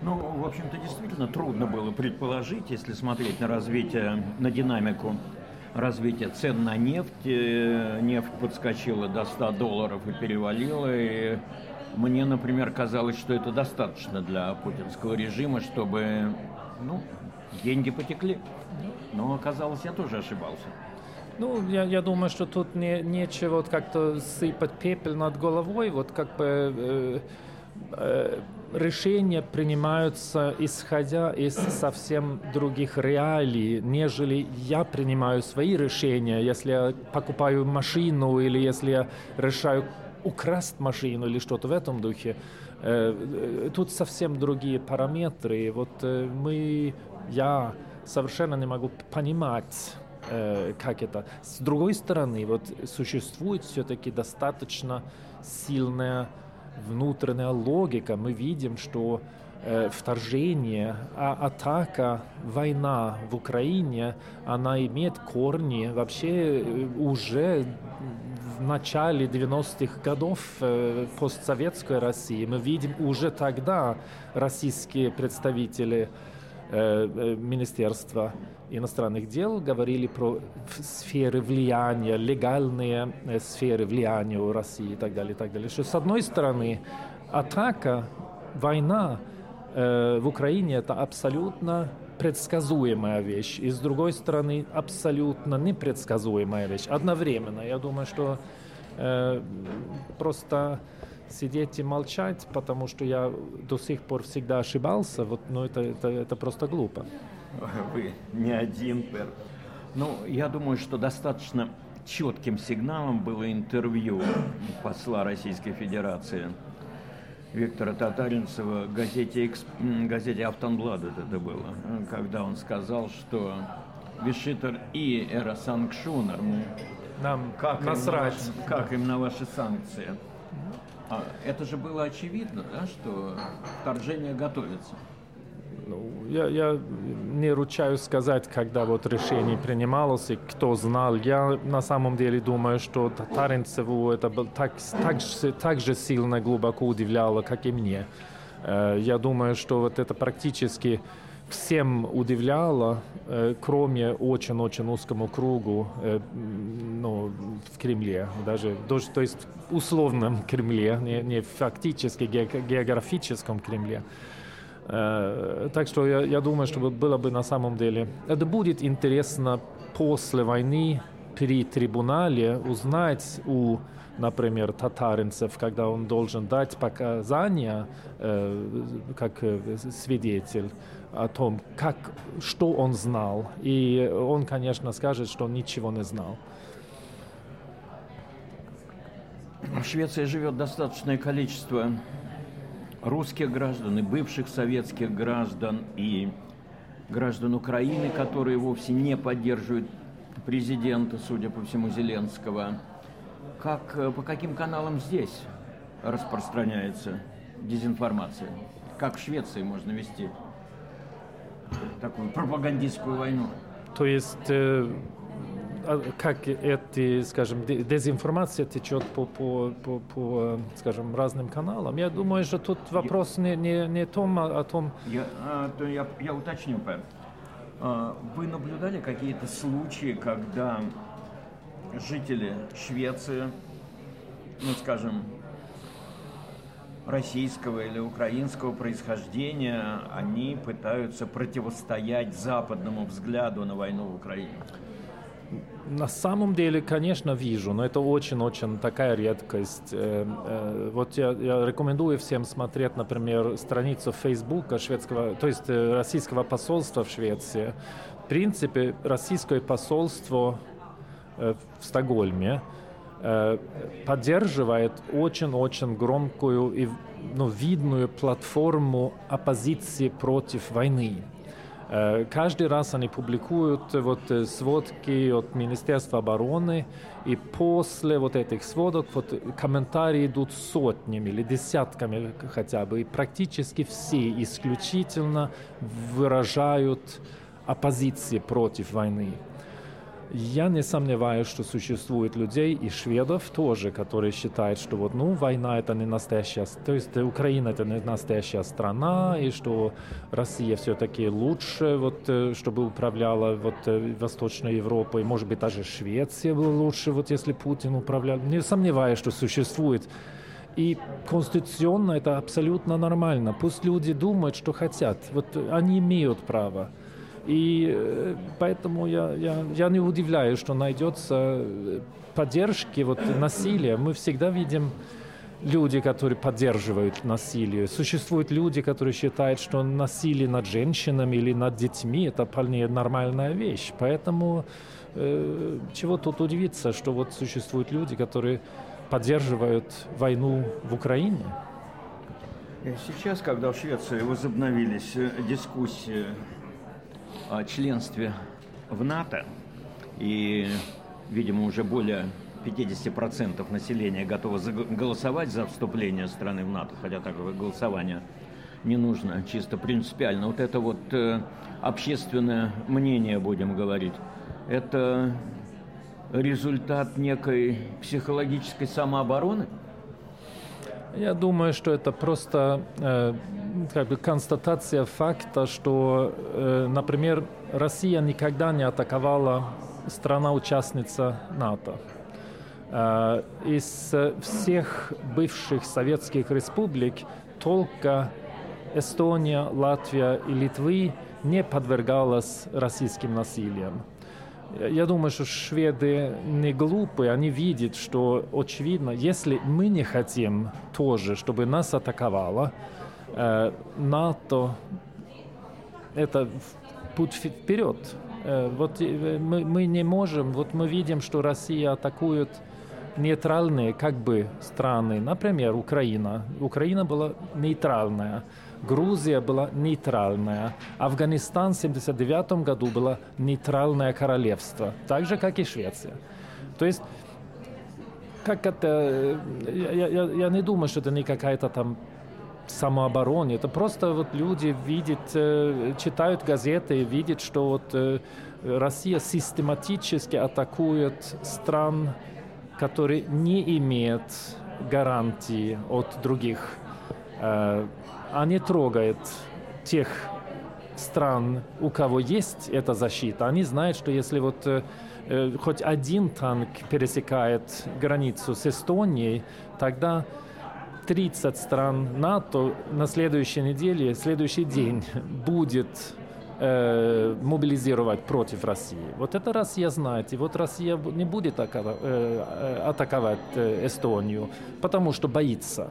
Ну, в общем-то, действительно трудно было предположить, если смотреть на развитие, на динамику развитие цен на нефть. Э, нефть подскочила до 100 долларов и перевалила. И мне, например, казалось, что это достаточно для путинского режима, чтобы ну, деньги потекли. Но оказалось, я тоже ошибался. Ну, я, я думаю, что тут не, нечего вот как-то сыпать пепел над головой, вот как бы э, э, решения принимаются исходя из совсем других реалий, нежели я принимаю свои решения, если я покупаю машину или если я решаю украсть машину или что-то в этом духе. Э, э, тут совсем другие параметры. Вот э, мы, я совершенно не могу понимать, как это. С другой стороны, вот существует все-таки достаточно сильная внутренняя логика, мы видим, что э, вторжение, а атака, война в Украине, она имеет корни вообще э, уже в начале 90-х годов э, постсоветской России. Мы видим уже тогда российские представители Министерства иностранных дел говорили про сферы влияния, легальные э, сферы влияния у России и так далее, и так далее. Что с одной стороны атака, война э, в Украине это абсолютно предсказуемая вещь, и с другой стороны абсолютно непредсказуемая вещь. Одновременно. Я думаю, что э, просто сидеть и молчать, потому что я до сих пор всегда ошибался, вот, ну это, это, это просто глупо. Вы не один, Пер. Ну, я думаю, что достаточно четким сигналом было интервью посла Российской Федерации Виктора Татаринцева в газете, газете «Автонбладет» это было, когда он сказал, что Вишитер и Эра Санкшунер, нам как насрать. Им как им на ваши санкции. А это же было очевидно, да, что вторжение готовится. Ну, я, я не ручаюсь сказать, когда вот решение принималось и кто знал. Я на самом деле думаю, что Татаринцеву это был так, так, так же сильно глубоко удивляло, как и мне. Э, я думаю, что вот это практически всем удивляло, э, кроме очень-очень узкому кругу э, ну, в Кремле, даже, то есть условном Кремле, не, не фактически географическом Кремле. Э, так что я, я думаю, что было бы на самом деле... Это будет интересно после войны при трибунале узнать у, например, татаринцев, когда он должен дать показания э, как свидетель о том, как, что он знал. И он, конечно, скажет, что он ничего не знал. В Швеции живет достаточное количество русских граждан и бывших советских граждан и граждан Украины, которые вовсе не поддерживают президента, судя по всему, Зеленского. как, по каким каналам здесь распространяется дезинформация? Как в Швеции можно вести такую пропагандистскую войну? То есть э, а как эти, скажем, дезинформация течет по, по, по, по, скажем, разным каналам. Я думаю, что тут вопрос не, не, не том, а о том... Я, а, то я, я уточню, Пэм. А, вы наблюдали какие-то случаи, когда жители Швеции, ну, скажем, российского или украинского происхождения, они пытаются противостоять западному взгляду на войну в Украине? На самом деле, конечно, вижу, но это очень-очень такая редкость. Э, э, вот я, я рекомендую всем смотреть, например, страницу Фейсбука шведского, то есть э, российского посольства в Швеции. В принципе, российское посольство в Стокгольме поддерживает очень-очень громкую и ну, видную платформу оппозиции против войны. Э, каждый раз они публикуют вот э, сводки от Министерства обороны, и после вот этих сводок вот комментарии идут сотнями или десятками хотя бы, и практически все исключительно выражают оппозиции против войны. Я не сомневаюсь, что существует людей и шведов тоже, которые считают, что вот, ну, война это не настоящая, то есть Украина это не настоящая страна, и что Россия все-таки лучше, вот, э, чтобы управляла вот э, Восточной Европой, может быть, даже Швеция была лучше, вот если Путин управлял. Не сомневаюсь, что существует и конституционно это абсолютно нормально. Пусть люди думают, что хотят. Вот они имеют право. И э, поэтому я, я, я не удивляюсь, что найдется э, поддержки вот, насилия. Мы всегда видим люди, которые поддерживают насилие. Существуют люди, которые считают, что насилие над женщинами или над детьми – это вполне нормальная вещь. Поэтому э, чего тут удивиться, что вот существуют люди, которые поддерживают войну в Украине. Сейчас, когда в Швеции возобновились э, дискуссии о членстве в НАТО, и, видимо, уже более 50% населения готово голосовать за вступление страны в НАТО, хотя такое голосование не нужно, чисто принципиально. Вот это вот э, общественное мнение, будем говорить, это результат некой психологической самообороны? Я думаю, что это просто э, как бы констатация факта, что, э, например, Россия никогда не атаковала страна-участница НАТО. Э, из всех бывших советских республик только Эстония, Латвия и Литвы не подвергалась российским насилием. Я думаю, что шведы не глупые, они видят, что очевидно, если мы не хотим тоже, чтобы нас атаковало, э, НАТО это путь вперед. Э, вот э, мы, мы не можем, вот мы видим, что Россия атакует нейтральные как бы страны, например, Украина. Украина была нейтральная. Грузия была нейтральная. Афганистан в 1979 году было нейтральное королевство, так же, как и Швеция. То есть, как это, я, я, я не думаю, что это не какая-то там самообороне. Это просто вот люди видят, э, читают газеты и видят, что вот э, Россия систематически атакует стран, которые не имеют гарантии от других они трогают тех стран, у кого есть эта защита. Они знают, что если вот э, э хоть один танк пересекает границу с Эстонией, тогда 30 стран НАТО на следующей неделе, следующий день будет э, мобилизировать против России. Вот это Россия знает. И вот Россия не будет атаковать, э, э, атаковать Эстонию, потому что боится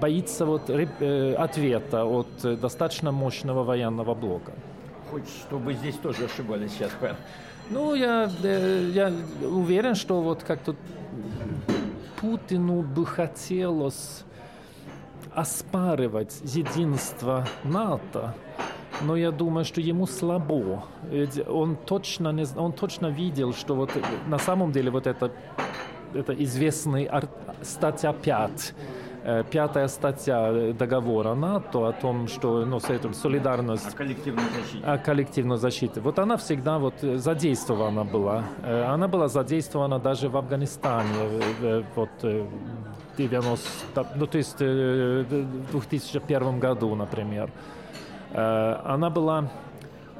боится вот э, ответа от э, достаточно мощного военного блока. Хочешь, чтобы здесь тоже ошибались сейчас, Пен? Ну, я, э, я уверен, что вот как-то Путину бы хотелось оспаривать единство НАТО, но я думаю, что ему слабо. Он точно, не, он точно видел, что вот на самом деле вот это это известный статья 5 Э, пятая статья договора НАТО о том, что ну, солидарность... О коллективной защите. О коллективной защите. Вот она всегда вот задействована была. Э, она была задействована даже в Афганистане. Вот 90, ну, то есть в 2001 году, например. Э, она была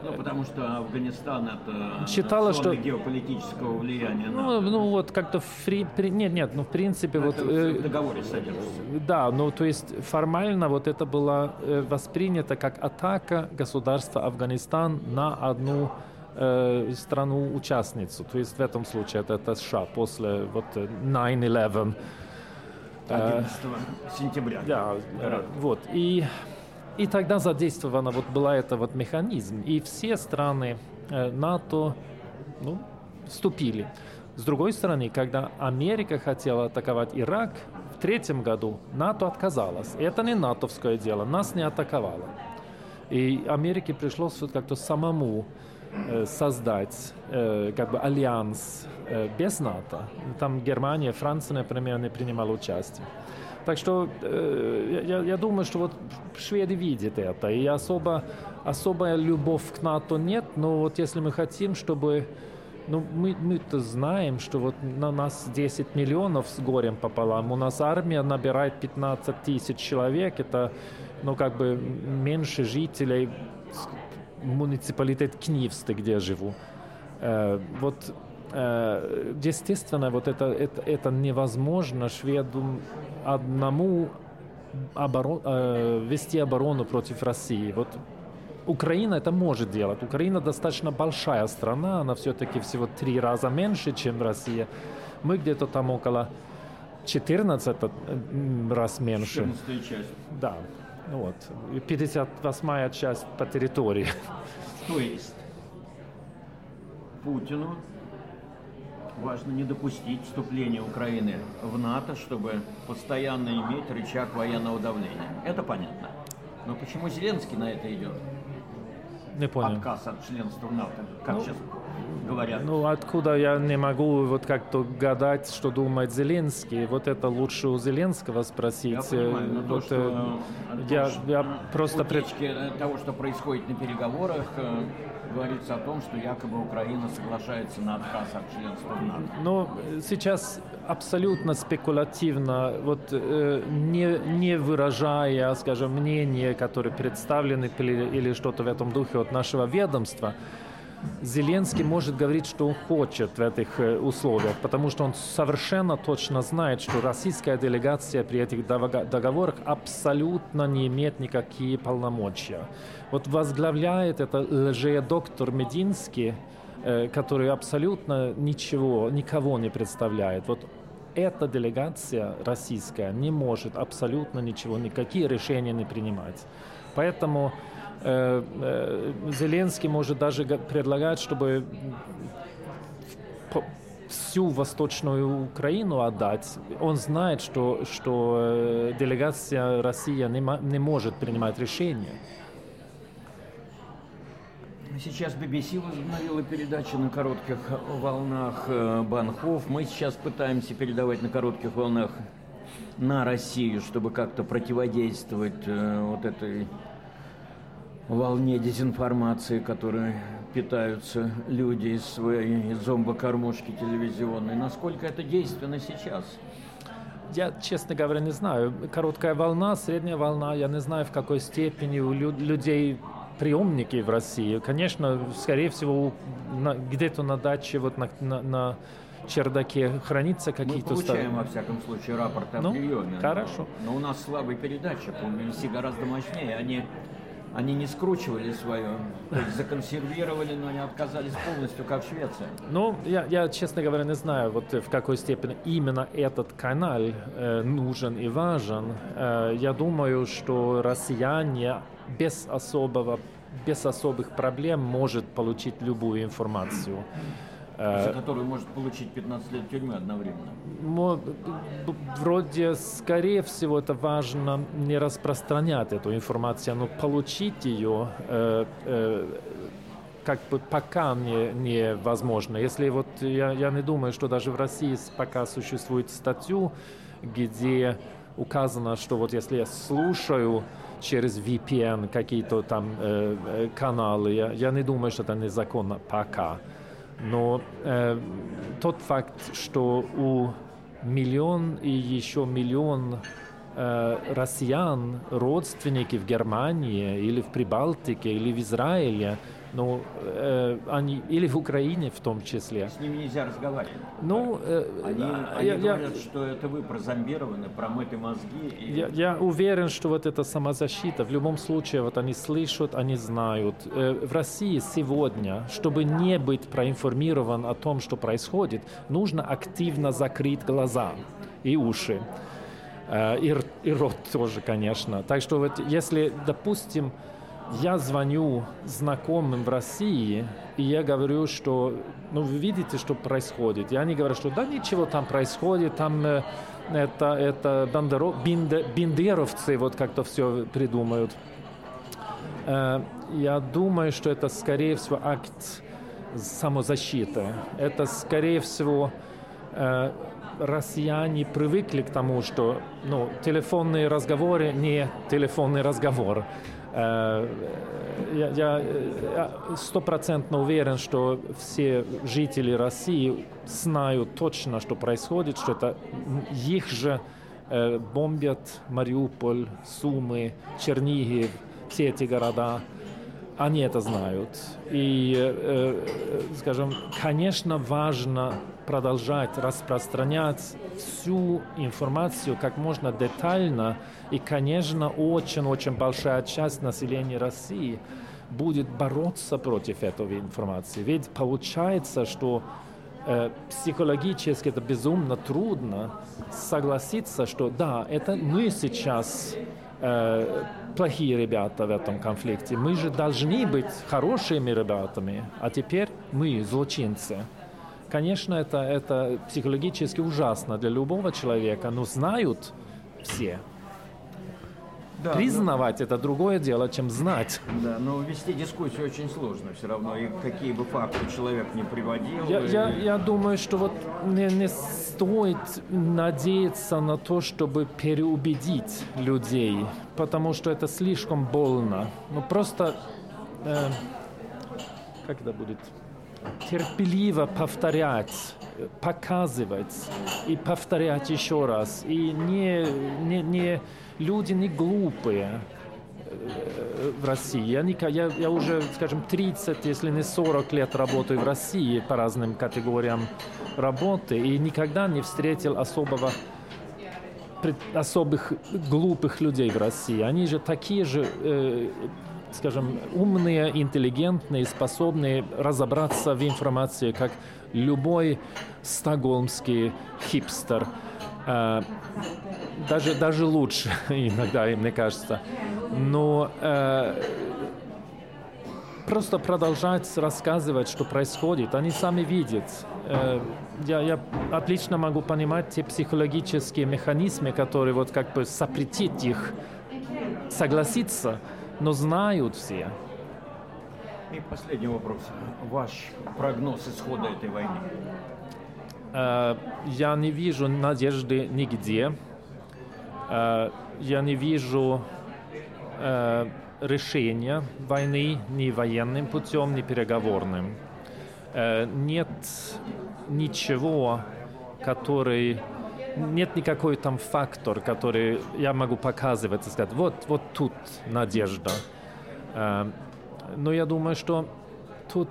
ну, потому что Афганистан это считала, что геополитического влияния. Ну, на... ну вот как-то фри... Нет, нет, ну в принципе Но вот. Это э, в договоре содержится. Да, ну то есть формально вот это было э, воспринято как атака государства Афганистан на одну э, страну-участницу. То есть в этом случае это, это США после вот 9-11. 11 сентября. Да, да, вот. И и тогда задействована вот была это вот механизм, и все страны э, НАТО ну, вступили. С другой стороны, когда Америка хотела атаковать Ирак в третьем году, НАТО отказалась. Это не натовское дело, нас не атаковало. И Америке пришлось вот как-то самому э, создать э, как бы альянс без НАТО. Там Германия, Франция, например, не принимала участие. Так что э, я, я думаю, что вот шведы видят это. И особо, особая любовь к НАТО нет, но вот если мы хотим, чтобы... Ну, мы, мы-то знаем, что вот на нас 10 миллионов с горем пополам. У нас армия набирает 15 тысяч человек. Это, ну, как бы меньше жителей муниципалитет Книвсты, где я живу. Э, вот естественно, вот это, это, это невозможно шведу одному оборон, э, вести оборону против России. Вот Украина это может делать. Украина достаточно большая страна, она все-таки всего три раза меньше, чем Россия. Мы где-то там около 14 раз меньше. 14 часть. Да. Вот. 58 часть по территории. То есть Путину Важно не допустить вступления Украины в НАТО, чтобы постоянно иметь рычаг военного давления. Это понятно. Но почему Зеленский на это идет? Не понял. Отказ от членства в НАТО. Как ну, сейчас говорят? Ну, откуда я не могу вот как-то гадать, что думает Зеленский. Вот это лучше у Зеленского спросить. Я понимаю, но вот, то, что, я, я просто... Пред... того, что происходит на переговорах, э, говорится о том, что якобы Украина соглашается на отказ от членства в НАТО. Но сейчас абсолютно спекулятивно, вот э, не, не выражая, скажем, мнения, которые представлены или, или что-то в этом духе от нашего ведомства, Зеленский может говорить, что он хочет в этих э, условиях, потому что он совершенно точно знает, что российская делегация при этих договорах абсолютно не имеет никакие полномочия. Вот возглавляет это лже-доктор Мединский, э, который абсолютно ничего, никого не представляет. Вот эта делегация российская не может абсолютно ничего, никакие решения не принимать. Поэтому Зеленский может даже предлагать, чтобы всю Восточную Украину отдать. Он знает, что, что э, делегация России не, не может принимать решения. Сейчас BBC возобновила передачи на коротких волнах Банхов. Мы сейчас пытаемся передавать на коротких волнах на Россию, чтобы как-то противодействовать вот этой волне дезинформации, которой питаются люди из своей зомбокормушки телевизионной. Насколько это действенно сейчас? Я, честно говоря, не знаю. Короткая волна, средняя волна, я не знаю, в какой степени у людей приемники в России. Конечно, скорее всего, где-то на даче, вот на, на, на чердаке хранится какие-то... Мы получаем, во всяком случае, рапорт о ну, приеме. Хорошо. Но, но у нас слабая передача, по BBC гораздо мощнее. Они они не скручивали свое, законсервировали, но не отказались полностью, как Швеция. Ну, я, я, честно говоря, не знаю, вот в какой степени именно этот канал э, нужен и важен. Э, я думаю, что россияне без особого без особых проблем может получить любую информацию. За э, которую может получить 15 лет тюрьмы одновременно. Вроде, скорее всего, это важно не распространять эту информацию, но получить ее, э, э, как бы пока не, невозможно. Если вот я, я не думаю, что даже в России пока существует статью, где указано, что вот если я слушаю через VPN какие-то там э, каналы, я, я не думаю, что это незаконно пока. Но э, тот факт, что у миллион и еще миллион э, россиян, родственники в Германии или в Прибалтике или в Израиле, ну, э, они, или в Украине в том числе. С ними нельзя разговаривать. Ну, э, они, я, они говорят, я, что это вы прозомбированы, промыты мозги. И... Я, я уверен, что вот эта самозащита, в любом случае, вот они слышат, они знают. Э, в России сегодня, чтобы не быть проинформирован о том, что происходит, нужно активно закрыть глаза и уши. Э, и, и рот тоже, конечно. Так что вот если, допустим, я звоню знакомым в России, и я говорю, что, ну, вы видите, что происходит. И они говорят, что да, ничего там происходит, там э, это, это бандеро, бинде, биндеровцы вот как-то все придумают. Э, я думаю, что это, скорее всего, акт самозащиты. Это, скорее всего, э, россияне привыкли к тому, что ну, телефонные разговоры не телефонный разговор. Э, я стопроцентно уверен, что все жители России знают точно, что происходит, что это их же э, бомбят Мариуполь, Сумы, Чернигов, все эти города. Они это знают. И, э, скажем, конечно, важно продолжать распространять всю информацию как можно детально. И, конечно, очень-очень большая часть населения России будет бороться против этой информации. Ведь получается, что э, психологически это безумно трудно согласиться, что да, это мы сейчас э, плохие ребята в этом конфликте. Мы же должны быть хорошими ребятами, а теперь мы злочинцы. Конечно, это, это психологически ужасно для любого человека, но знают все. Да, Признавать но... это другое дело, чем знать. Да, но вести дискуссию очень сложно все равно, и какие бы факты человек не приводил. Я, и... я, я думаю, что вот не, не стоит надеяться на то, чтобы переубедить людей, потому что это слишком больно. Ну просто, э, как это будет? терпеливо повторять, показывать и повторять еще раз. И не, не, не, люди не глупые э, в России. Я, я, я уже, скажем, 30, если не 40 лет работаю в России по разным категориям работы и никогда не встретил особого особых глупых людей в России. Они же такие же э, скажем, умные, интеллигентные, способные разобраться в информации, как любой стокгольмский хипстер. Э, даже, даже лучше иногда, мне кажется. Но э, просто продолжать рассказывать, что происходит. Они сами видят. Э, я, я отлично могу понимать те психологические механизмы, которые вот как бы запретить их согласиться но знают все. И последний вопрос. Ваш прогноз исхода этой войны? Э, я не вижу надежды нигде. Э, я не вижу э, решения войны ни военным путем, ни переговорным. Нет ничего, который нет никакой там фактор, который я могу показывать и сказать, вот, вот тут надежда. Но я думаю, что тут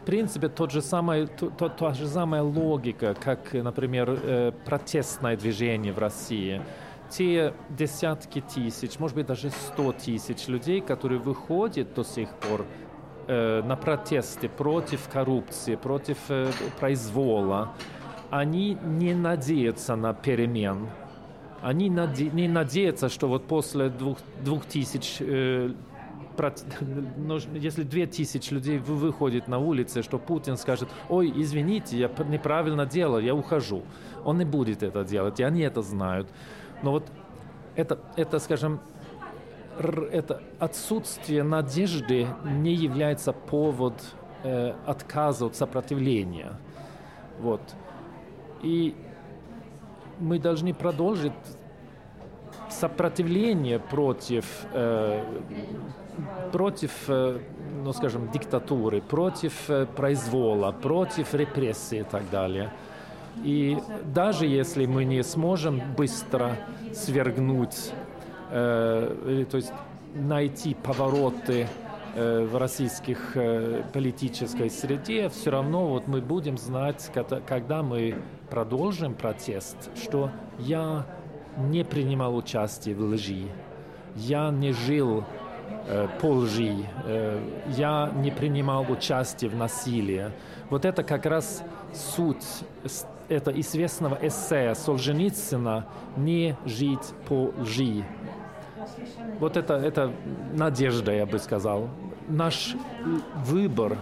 в принципе тот же самый, то, то, та же самая логика, как, например, э, протестное движение в России. Те десятки тысяч, может быть даже сто тысяч людей, которые выходят до сих пор э, на протесты против коррупции, против э, произвола, они не надеются на перемен. Они наде не надеются, что вот после двух, двух тысяч, если две тысячи людей выходит на улицы, что Путин скажет, ой, извините, я неправильно делал, я ухожу. Он не будет это делать, и они это знают. Но вот это, это скажем, это отсутствие надежды не является повод э, отказа от сопротивления. Вот. И мы должны продолжить сопротивление против, э, против э, ну, скажем, диктатуры, против э, произвола, против репрессий и так далее. И даже если мы не сможем быстро свергнуть, э, то есть найти повороты э, в российских э, политической среде, все равно вот мы будем знать, когда мы продолжим протест, что я не принимал участие в лжи, я не жил э, по лжи, э, я не принимал участие в насилии. Вот это как раз суть это известного эссе Солженицына «Не жить по лжи». Вот это, это надежда, я бы сказал. Наш выбор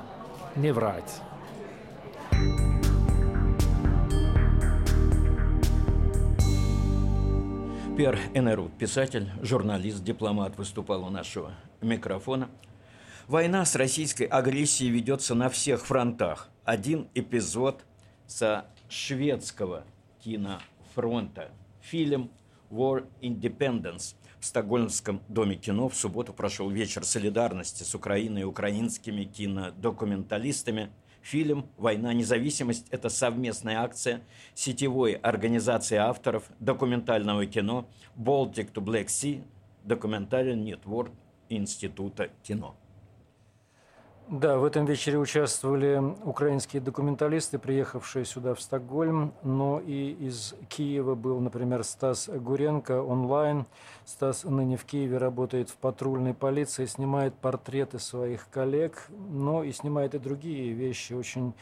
не врать. Пер Энеру, писатель, журналист, дипломат, выступал у нашего микрофона. Война с российской агрессией ведется на всех фронтах. Один эпизод со шведского кинофронта. Фильм «War Independence» в Стокгольмском доме кино в субботу прошел вечер солидарности с Украиной и украинскими кинодокументалистами. Фильм «Война. Независимость» – это совместная акция сетевой организации авторов документального кино «Baltic to Black Sea» документальный нетворк Института кино. Да, в этом вечере участвовали украинские документалисты, приехавшие сюда, в Стокгольм, но и из Киева был, например, Стас Гуренко онлайн. Стас ныне в Киеве работает в патрульной полиции, снимает портреты своих коллег, но и снимает и другие вещи. Очень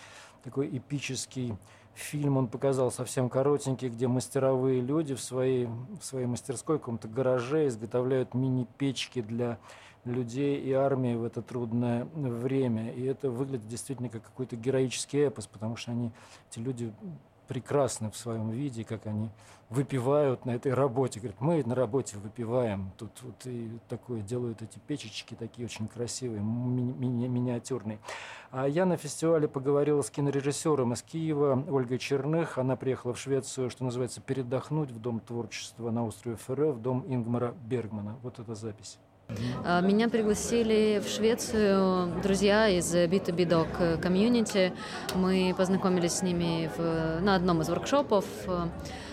такой эпический фильм он показал совсем коротенький, где мастеровые люди в своей, в своей мастерской, в каком-то гараже изготовляют мини-печки для людей и армии в это трудное время. И это выглядит действительно как какой-то героический эпос, потому что они, эти люди прекрасны в своем виде, как они выпивают на этой работе. Говорят, мы на работе выпиваем. Тут вот и такое делают эти печечки, такие очень красивые, ми- ми- миниатюрные. А я на фестивале поговорил с кинорежиссером из Киева Ольгой Черных. Она приехала в Швецию, что называется, передохнуть в Дом творчества на острове Ферре, в дом Ингмара Бергмана. Вот эта запись. А, меня пригласили в Швецию друзья из B2B Doc комьюнити. Мы познакомились с ними в, на одном из воркшопов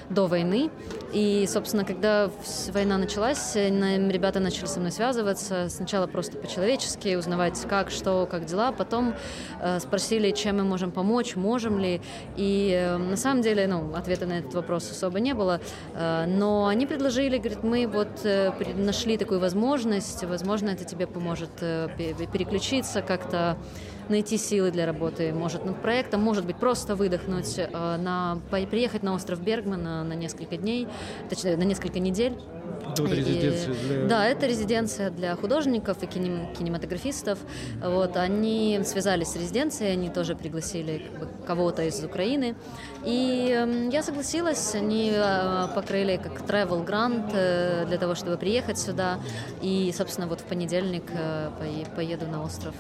до войны. И, собственно, когда война началась, ребята начали со мной связываться. Сначала просто по-человечески, узнавать, как, что, как дела. Потом э, спросили, чем мы можем помочь, можем ли. И э, на самом деле, ну, ответа на этот вопрос особо не было. Э, но они предложили, говорят, мы вот э, нашли такую возможность, возможно, это тебе поможет э, переключиться как-то найти силы для работы, может над проектом, может быть просто выдохнуть, э, на, приехать на остров Бергман на, несколько дней, точнее на несколько недель. Это вот резиденция для... Да, это резиденция для художников и кинем, кинематографистов. Вот, они связались с резиденцией, они тоже пригласили как бы, кого-то из Украины. И э, я согласилась, они э, покрыли как travel грант э, для того, чтобы приехать сюда. И, собственно, вот в понедельник поеду на остров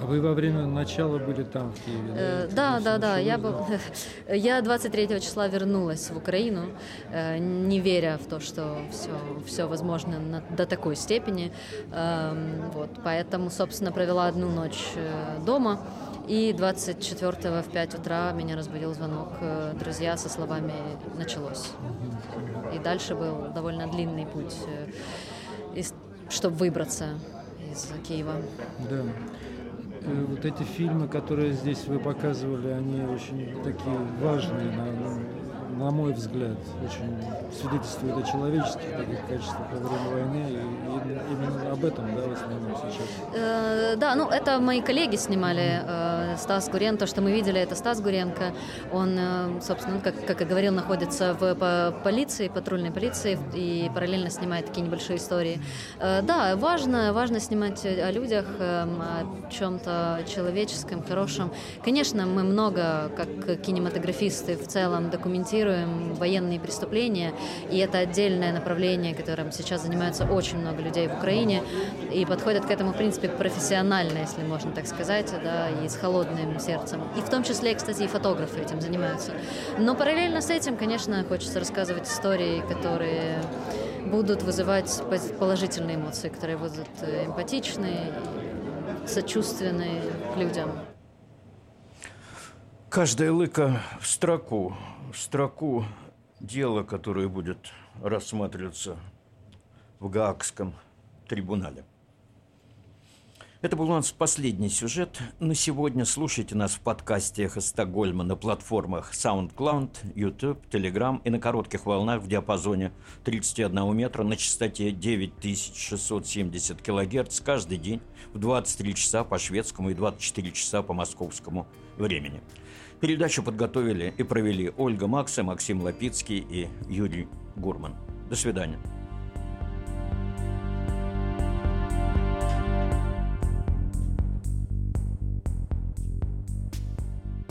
а вы во время начала были там, в Киеве? Да, э, да, да. да. Я, был, я 23 числа вернулась в Украину, э, не веря в то, что все, все возможно на, до такой степени. Э, вот, поэтому, собственно, провела одну ночь э, дома. И 24 в 5 утра меня разбудил звонок э, друзья со словами «началось». И дальше был довольно длинный путь, э, чтобы выбраться из Киева. Да. Э, вот эти фильмы, которые здесь вы показывали, они очень такие важные, на мой взгляд, очень свидетельствует о человеческих таких качествах во время войны. И именно об этом, да, в основном сейчас. Э, да, ну это мои коллеги снимали. Э, Стас Гурен, то, что мы видели, это Стас Гуренко. Он, э, собственно, как, как я говорил, находится в по полиции, патрульной полиции и параллельно снимает такие небольшие истории. Э, да, важно, важно снимать о людях, э, о чем-то человеческом, хорошем. Конечно, мы много, как кинематографисты в целом, документируем документируем военные преступления, и это отдельное направление, которым сейчас занимаются очень много людей в Украине, и подходят к этому, в принципе, профессионально, если можно так сказать, да, и с холодным сердцем. И в том числе, кстати, и фотографы этим занимаются. Но параллельно с этим, конечно, хочется рассказывать истории, которые будут вызывать положительные эмоции, которые будут э, эмпатичные, сочувственные к людям. Каждая лыка в строку, строку дела, которое будет рассматриваться в Гаагском трибунале. Это был у нас последний сюжет. На сегодня слушайте нас в подкасте «Эхо Стокгольма» на платформах SoundCloud, YouTube, Telegram и на коротких волнах в диапазоне 31 метра на частоте 9670 кГц каждый день в 23 часа по шведскому и 24 часа по московскому времени. Передачу подготовили и провели Ольга Макса, Максим Лапицкий и Юрий Гурман. До свидания.